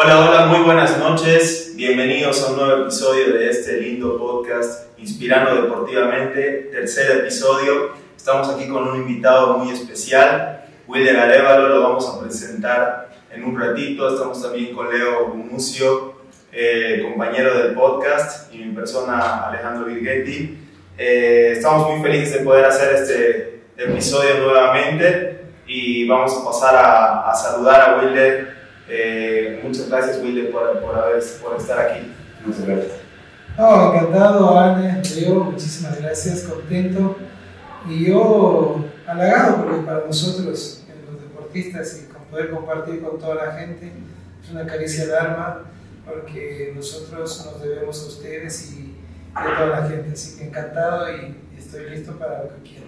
Hola, hola, muy buenas noches. Bienvenidos a un nuevo episodio de este lindo podcast Inspirando Deportivamente, tercer episodio. Estamos aquí con un invitado muy especial, William Arevalo, lo vamos a presentar en un ratito. Estamos también con Leo Gumucio, eh, compañero del podcast, y mi persona Alejandro Virgetti. Eh, estamos muy felices de poder hacer este episodio nuevamente y vamos a pasar a, a saludar a Wilder eh, muchas gracias, Wilde, por, por, haber, por estar aquí. Muchas gracias. Oh, encantado, Arne, yo, muchísimas gracias, contento. Y yo halagado porque para nosotros, los deportistas, y con poder compartir con toda la gente, es una caricia al alma, porque nosotros nos debemos a ustedes y a toda la gente. Así que encantado y estoy listo para lo que quieran.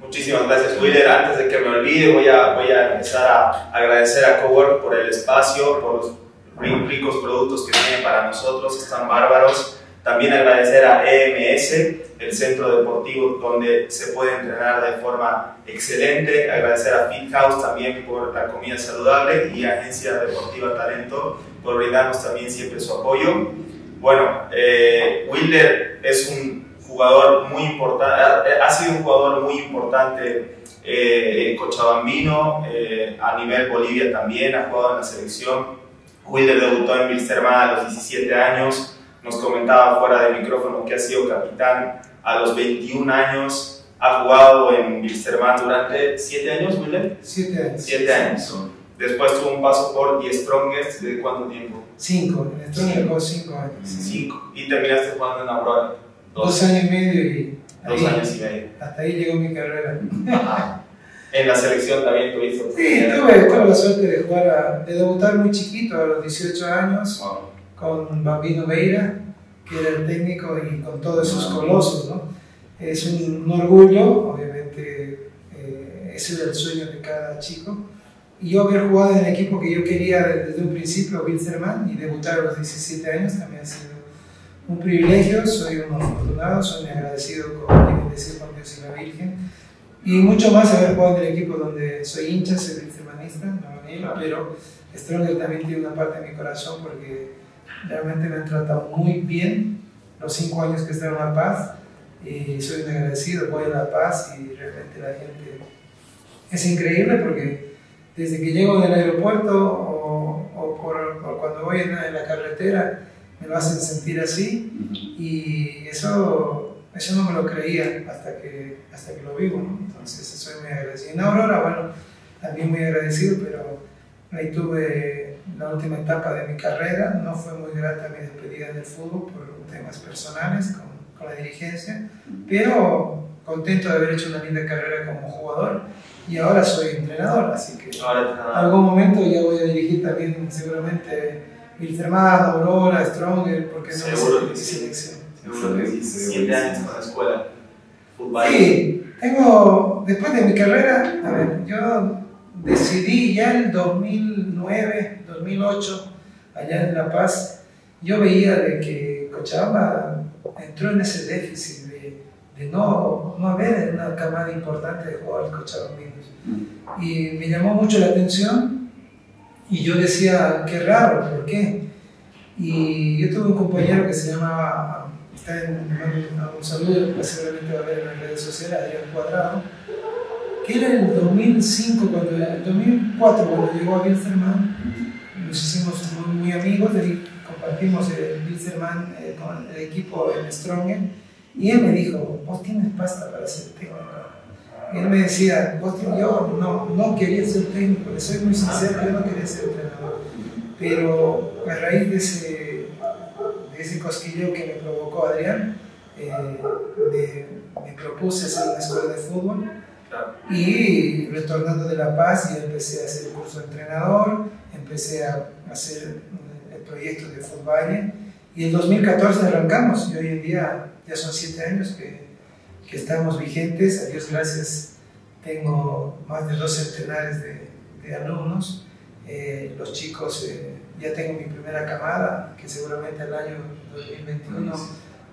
Muchísimas gracias, Willer. Antes de que me olvide, voy a, voy a empezar a agradecer a Cowork por el espacio, por los ricos productos que tienen para nosotros, están bárbaros. También agradecer a EMS, el centro deportivo donde se puede entrenar de forma excelente. Agradecer a Fit House también por la comida saludable y a Agencia Deportiva Talento por brindarnos también siempre su apoyo. Bueno, eh, Wilder es un jugador muy importante, ha sido un jugador muy importante eh, cochabambino, eh, a nivel Bolivia también, ha jugado en la selección. Wilder debutó en Wilstermann a los 17 años, nos comentaba fuera de micrófono que ha sido capitán a los 21 años, ha jugado en Wilstermann durante 7 años, Wilder? 7 años. 7 años. Después tuvo un paso por The Strongest, ¿de cuánto tiempo? 5, en Strongest 5 años. 5. Y terminaste jugando en Aurora. Dos, años y medio y. Dos años y medio. Hasta ahí llegó mi carrera. En la selección también tuviste. Sí, tuve, tuve la suerte de jugar, de debutar muy chiquito, a los 18 años, con Bambino Veira, que era el técnico, y con todos esos colosos, ¿no? Es un, orgullo, obviamente, eh, ese era el sueño de cada chico. Y yo haber jugado en el equipo que yo quería desde un principio, Wilstermann, y debutar a los 17 años también ha sido un privilegio, soy un afortunado, soy agradecido con, decir, con Dios y la Virgen. Y mucho más haber jugado en el equipo donde soy hincha, soy victimanista, no pero Stronger también tiene una parte de mi corazón porque realmente me han tratado muy bien los cinco años que estuve en La Paz y soy un agradecido, voy a La Paz y realmente la gente es increíble porque desde que llego del aeropuerto o, o, por, cuando voy en la carretera, me lo hacen sentir así y eso, eso no me lo creía hasta que, hasta que lo vivo, ¿no? entonces soy muy agradecido. En Aurora, bueno, también muy agradecido, pero ahí tuve la última etapa de mi carrera, no fue muy grata mi despedida del fútbol por temas personales con, con la dirigencia, pero contento de haber hecho una linda carrera como jugador y ahora soy entrenador, así que en algún momento ya voy a dirigir también seguramente Wilterman, Aurora, Stronger, porque no Seguro que sí. selección. Seguro que sí. Siete años con la escuela. Fútbol. Sí, tengo, después de mi carrera, a ver, yo decidí ya en 2009, 2008, allá en La Paz, yo veía de que Cochabamba entró en ese déficit de, de no, no haber una camada importante de jugadores cochabambinos. Mm. Y me llamó mucho la atención y yo decía, qué raro, ¿por qué? Y yo tuve un compañero que se llamaba, está en un saludo, que seguramente va a ver en las redes sociales, Adrián Cuadrado, que era en el 2005, cuando, el 2004, cuando llegó a Wilstermann, nos hicimos muy, muy amigos, compartimos el Wilstermann eh, con el equipo en Strongen, y él me dijo, vos tienes pasta para ser técnico él me decía, yo no, no quería ser técnico, le soy muy sincero, yo no quería ser entrenador. Pero a raíz de ese, de ese cosquilleo que me provocó Adrián, eh, me, propuse hacer una escuela de fútbol. Y retornando de La Paz y empecé a hacer el curso de entrenador, empecé a hacer el proyecto de fútbol. Y en 2014 arrancamos y hoy en día ya son siete años que que estamos vigentes. A Dios gracias, tengo más de dos centenares de, de alumnos. Eh, los chicos, eh, ya tengo mi primera camada, que seguramente el año 2021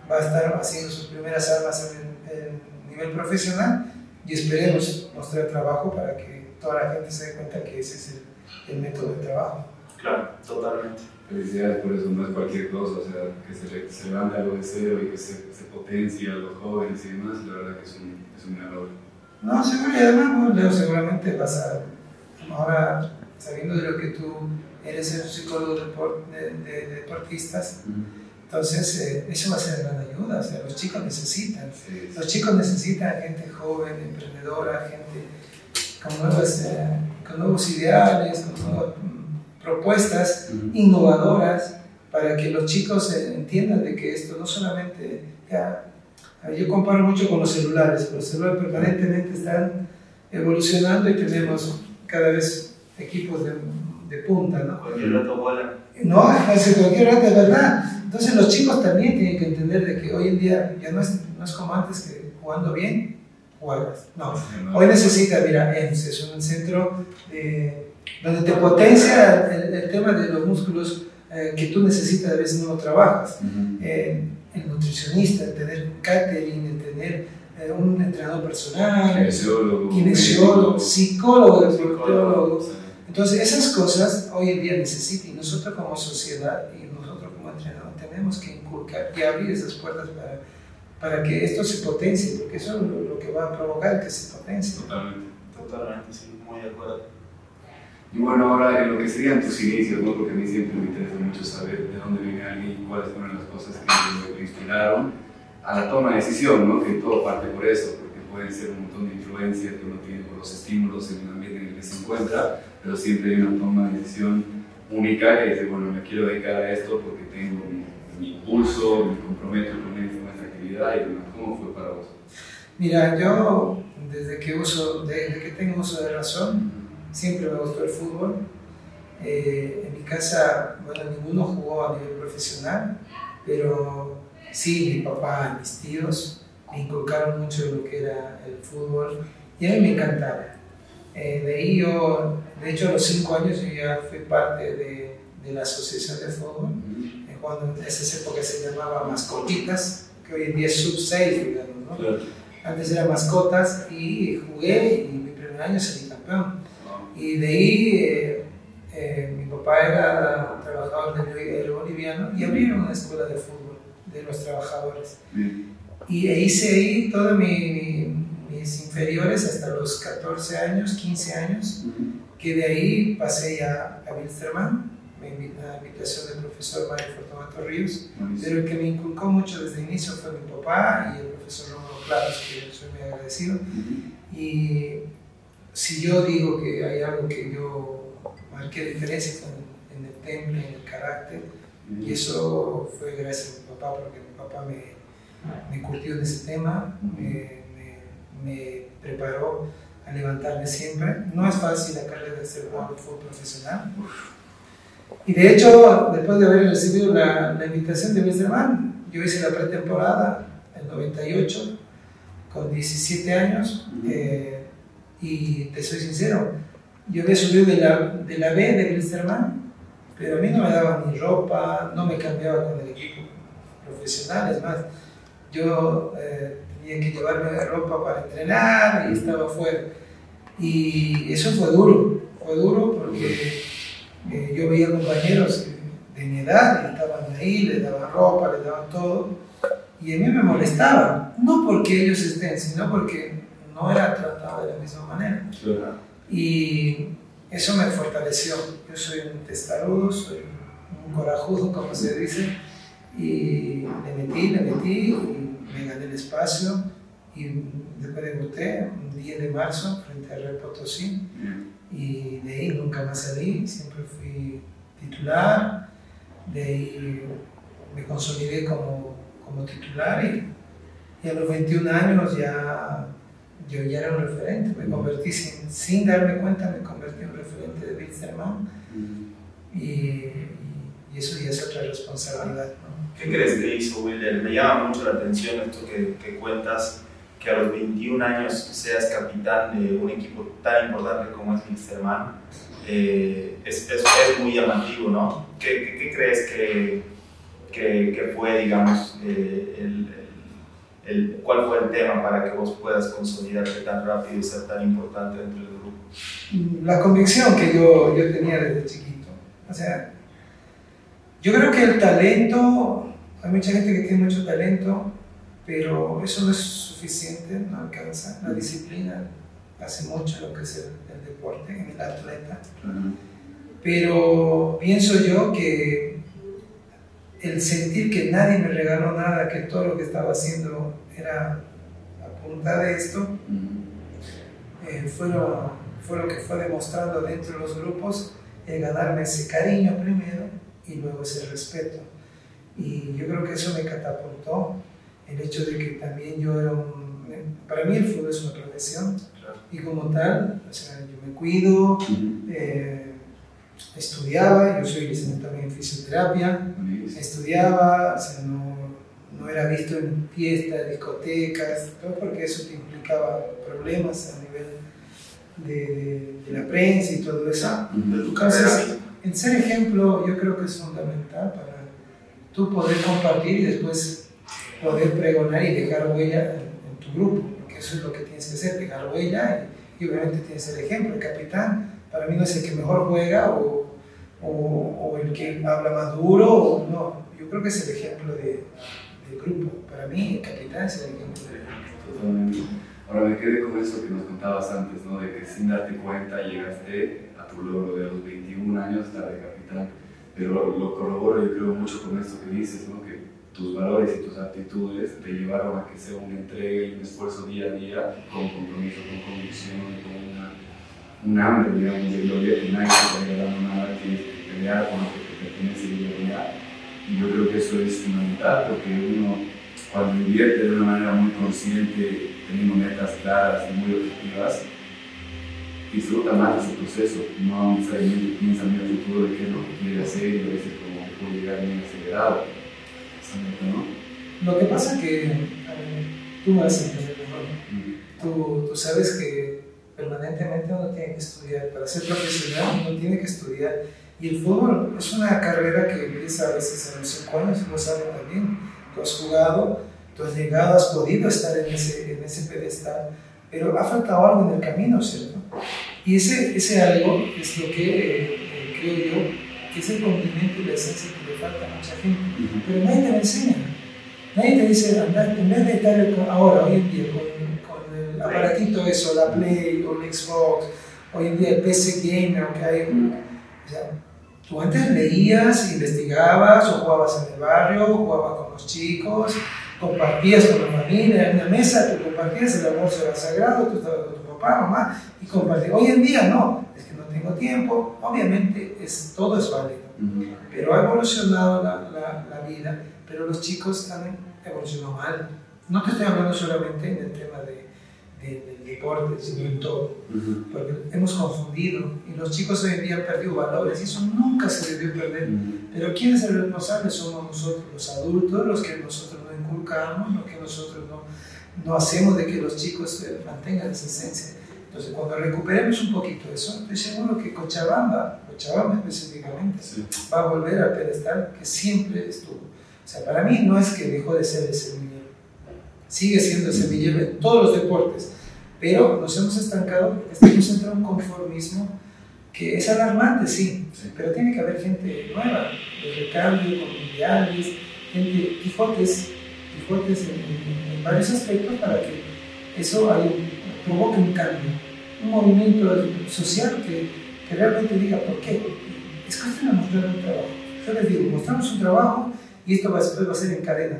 va a estar haciendo sus primeras armas en, nivel profesional y esperemos mostrar trabajo para que toda la gente se dé cuenta que ese es el, el método de trabajo. Claro, totalmente. Felicidades por eso, no es cualquier cosa, o sea, que se, se levante algo de cero y que se, se potencie a los jóvenes y demás, la verdad que es un, es un gran logro. No, seguro, y además, Leo, seguramente vas a, ahora, sabiendo de lo que tú eres un psicólogo de, de, deportistas, entonces eh, eso va a ser gran ayuda, o sea, los chicos necesitan, los chicos necesitan gente joven, emprendedora, gente con, nuevas, eh, con nuevos ideales, con propuestas innovadoras, para que los chicos entiendan de que esto no solamente, ya, yo comparo mucho con los celulares, los celulares permanentemente están evolucionando y tenemos cada vez equipos de, de punta, ¿no? Cualquier rato vuela. No, hace cualquier rato, es verdad. Entonces los chicos también tienen que entender de que hoy en día ya no es, no es como antes que jugando bien, juegas. No, hoy necesita, mira, EMS es un centro donde te potencia el, tema de los músculos eh, que tú necesitas, a veces no lo trabajas. Eh, el nutricionista, el tener catering, el tener eh, un entrenador personal, kinesiólogo, psicólogo, psicólogo. Entonces, esas cosas hoy en día necesitan y nosotros como sociedad y nosotros como entrenador tenemos que inculcar y abrir esas puertas para, para que esto se potencie, porque eso es lo, que va a provocar que se potencie. Totalmente, totalmente, sí, muy de acuerdo. Y bueno, ahora en lo que serían tus inicios, ¿no? porque a mí siempre me interesa mucho saber de dónde viene alguien y cuáles fueron las cosas que lo inspiraron a la toma de decisión, ¿no? que todo parte por eso, porque pueden ser un montón de influencias que uno tiene por los estímulos en el ambiente en el que se encuentra, pero siempre hay una toma de decisión única que dice, bueno, me quiero dedicar a esto porque tengo mi, impulso, me comprometo con esta actividad y demás. ¿Cómo fue para vos? Mira, yo desde que, uso, desde que tengo uso de razón, siempre me gustó el fútbol. Eh, en mi casa, bueno, ninguno jugó a nivel profesional, pero sí, mi papá mis tíos me inculcaron mucho lo que era el fútbol y a mí me encantaba. Eh, de ahí yo, de hecho a los cinco años yo ya fui parte de, de la asociación de fútbol, eh, cuando en esas épocas se llamaba Mascotitas, que hoy en día es sub-6, digamos, ¿no? Antes era Mascotas y jugué y mi primer año salí campeón. Y de ahí eh, eh, mi papá era trabajador del boliviano y abrieron una escuela de fútbol de los trabajadores. Y hice ahí todos mis inferiores hasta los 14 años, 15 años, que de ahí pasé ya a Wilstermann, me la invitación del profesor Mario Fortunato Ríos, pero el que me inculcó mucho desde el inicio fue mi papá y el profesor Rómulo Claros, que soy muy agradecido. Y si yo digo que hay algo que yo marqué diferencia en, en el temple, en el carácter, y eso fue gracias a mi papá, porque mi papá me, me curtió en ese tema, me, me, preparó a levantarme siempre. No es fácil la carrera de ser jugador de fútbol profesional. Y de hecho, después de haber recibido la, la invitación de Westerman, yo hice la pretemporada en 98, con 17 años. Eh, y te soy sincero, yo había subido de la, de la B de Wilstermann, pero a mí no me daban ni ropa, no me cambiaba con el equipo profesional, es más, yo eh, tenía que llevarme ropa para entrenar y estaba fuera. Y eso fue duro, fue duro porque eh, yo veía compañeros de mi edad estaban ahí, les daban ropa, les daban todo, y a mí me molestaba, no porque ellos estén, sino porque no era tratado de la misma manera. Y eso me fortaleció. Yo soy un testarudo, soy un corajudo, como se dice, y le metí, le metí, y me gané el espacio. Y después debuté un 10 de marzo frente a Real Potosí. Y de ahí nunca más salí, siempre fui titular. De ahí me consolidé como, como titular y, y a los 21 años ya yo ya era un referente, me convertí sin, sin darme cuenta, me convertí en un referente de Wilstermann y, y, eso ya es otra responsabilidad. ¿Qué crees que hizo Wilder? Me llama mucho la atención esto que, que, cuentas, que a los 21 años seas capitán de un equipo tan importante como es Wilstermann. Eh, es, es, es, muy llamativo, ¿no? ¿Qué, qué, crees que, que, fue, digamos, eh, el cuál fue el tema para que vos puedas consolidarte tan rápido y ser tan importante dentro del grupo? La convicción que yo, yo tenía desde chiquito. O sea, yo creo que el talento, hay mucha gente que tiene mucho talento, pero eso no es suficiente, no alcanza. La disciplina hace mucho lo que es el, deporte, en el atleta. Pero pienso yo que el sentir que nadie me regaló nada, que todo lo que estaba haciendo era a punta de esto, eh, fue, lo, fue, lo, que fue demostrando dentro de los grupos, el ganarme ese cariño primero y luego ese respeto. Y yo creo que eso me catapultó, el hecho de que también yo era un... Para mí el fútbol es una profesión y como tal, o sea, yo me cuido, eh, estudiaba, yo soy licenciado también en fisioterapia, estudiaba, o sea, no, no, era visto en fiestas, discotecas, porque eso te implicaba problemas a nivel de, de, la prensa y todo eso. Entonces, en ser ejemplo yo creo que es fundamental para tú poder compartir y después poder pregonar y dejar huella en, tu grupo, porque eso es lo que tienes que hacer, dejar huella y, y obviamente tienes el ejemplo, el capitán para mí no es el que mejor juega o, o, o el que habla más duro, o, no, yo creo que es el ejemplo de, del grupo. Para mí, el capitán es el ejemplo del grupo. Totalmente. Ahora me quedé con eso que nos contabas antes, ¿no? de que sin darte cuenta llegaste a tu logro de los 21 años, estar de capitán. Pero lo corroboro yo creo mucho con esto que dices, ¿no? que tus valores y tus actitudes te llevaron a que sea una entrega y un esfuerzo día a día con compromiso, con convicción, con una un hambre, digamos, de gloria que nadie te está regalando nada, tienes que pelear con lo que te pertenece y gloria. Y yo creo que eso es fundamental porque uno, cuando invierte de una manera muy consciente, teniendo metas claras y muy objetivas, disfruta más ese proceso, no necesariamente piensa en el futuro de qué es lo que quiere hacer y a veces como que puede llegar bien acelerado. ¿No? Lo que pasa es que tú vas a entender mejor. Tú, tú sabes que permanentemente uno tiene que estudiar. Para ser profesional uno tiene que estudiar. Y el fútbol es una carrera que empieza a veces a los 5 años, lo saben también. Tú has jugado, tú has llegado, has podido estar en ese, en ese pedestal, pero ha faltado algo en el camino, ¿cierto? Y ese, ese algo es lo que eh, creo yo que es el complemento y la esencia que le falta a mucha gente. Pero nadie te lo enseña. Nadie te dice, andar, en vez de estar ahora, hoy en día, con aparatito eso, la Play o el Xbox, hoy en día el PC Game, aunque hay... O sea, tú antes leías, investigabas, o jugabas en el barrio, o jugabas con los chicos, compartías con la familia, en la mesa tú compartías, el almuerzo era sagrado, tú estabas con papá, mamá, y compartías. Hoy en día no, es que no tengo tiempo, obviamente es, todo es válido, pero ha evolucionado la, la, la vida, pero los chicos han evolucionado mal. No te estoy hablando solamente en el tema de del deporte, sino en todo. Porque hemos confundido y los chicos hoy en día han perdido valores y eso nunca se debió perder. Pero ¿quién es el responsable? Somos nosotros, los adultos, los que nosotros no inculcamos, los que nosotros no, no hacemos de que los chicos eh, mantengan esa esencia. Entonces, cuando recuperemos un poquito eso, estoy seguro que Cochabamba, Cochabamba específicamente, va a volver al pedestal que siempre estuvo. O sea, para mí no es que dejó de ser ese sigue siendo ese semillero en todos los deportes, pero nos hemos estancado estamos en un conformismo que es alarmante, sí, pero tiene que haber gente nueva, de recambio, mundiales, gente, Quijotes, Quijotes en, varios aspectos para que eso provoque un cambio, un movimiento social que, que realmente diga por qué. Es cuestión de mostrar un trabajo. Yo les digo, mostramos un trabajo y esto va, va a ser en cadena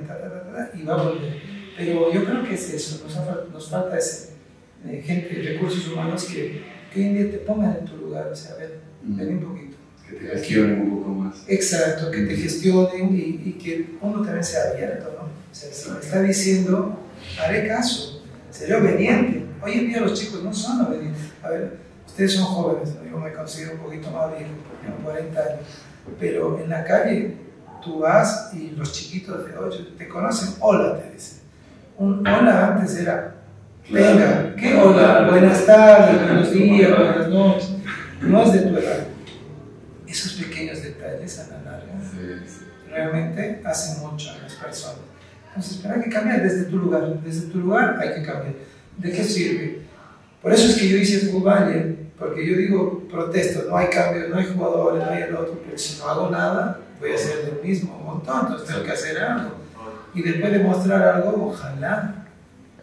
y va a volver. Pero yo creo que es eso, nos, nos falta ese, eh, gente, recursos humanos que, que hoy en día te pongan en tu lugar, o sea, ven, ven un poquito. Que te gestionen un poco más. Exacto, que te gestionen y, y que uno también sea abierto, ¿no? O sea, si me está diciendo, haré caso, seré obediente. Hoy en día los chicos no son obedientes. A ver, ustedes son jóvenes, yo me considero un poquito más viejo, tengo 40 años, pero en la calle tú vas y los chiquitos de 8 te conocen, hola, te dicen un hola antes era, venga, ¿qué hola? Buenas tardes, buenos días, buenas noches. No es de tu edad. Esos pequeños detalles a la larga realmente hacen mucho a las personas. Entonces, pero hay que cambiar desde tu lugar. Desde tu lugar hay que cambiar. ¿De qué sirve? Por eso es que yo hice Valle Porque yo digo, protesto, no hay cambio, no hay jugadores, no hay el otro, pero si no hago nada, voy a hacer el mismo montón, entonces tengo que hacer algo. Y después de mostrar algo, ojalá,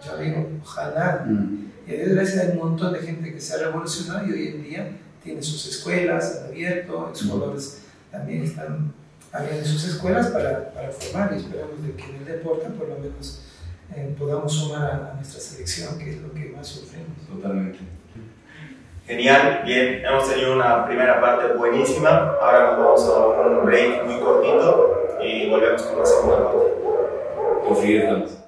yo digo, ojalá. Mm. Y a Dios gracias hay un montón de gente que se ha revolucionado y hoy en día tiene sus escuelas, han abierto, los jugadores también están abriendo sus escuelas para, para formar y esperamos de que en el deporte por lo menos eh, podamos sumar a, a nuestra selección, que es lo que más sufrimos. Totalmente. Genial, bien, hemos tenido una primera parte buenísima. Ahora nos vamos a un break muy cortito y volvemos con la segunda parte. Estamos.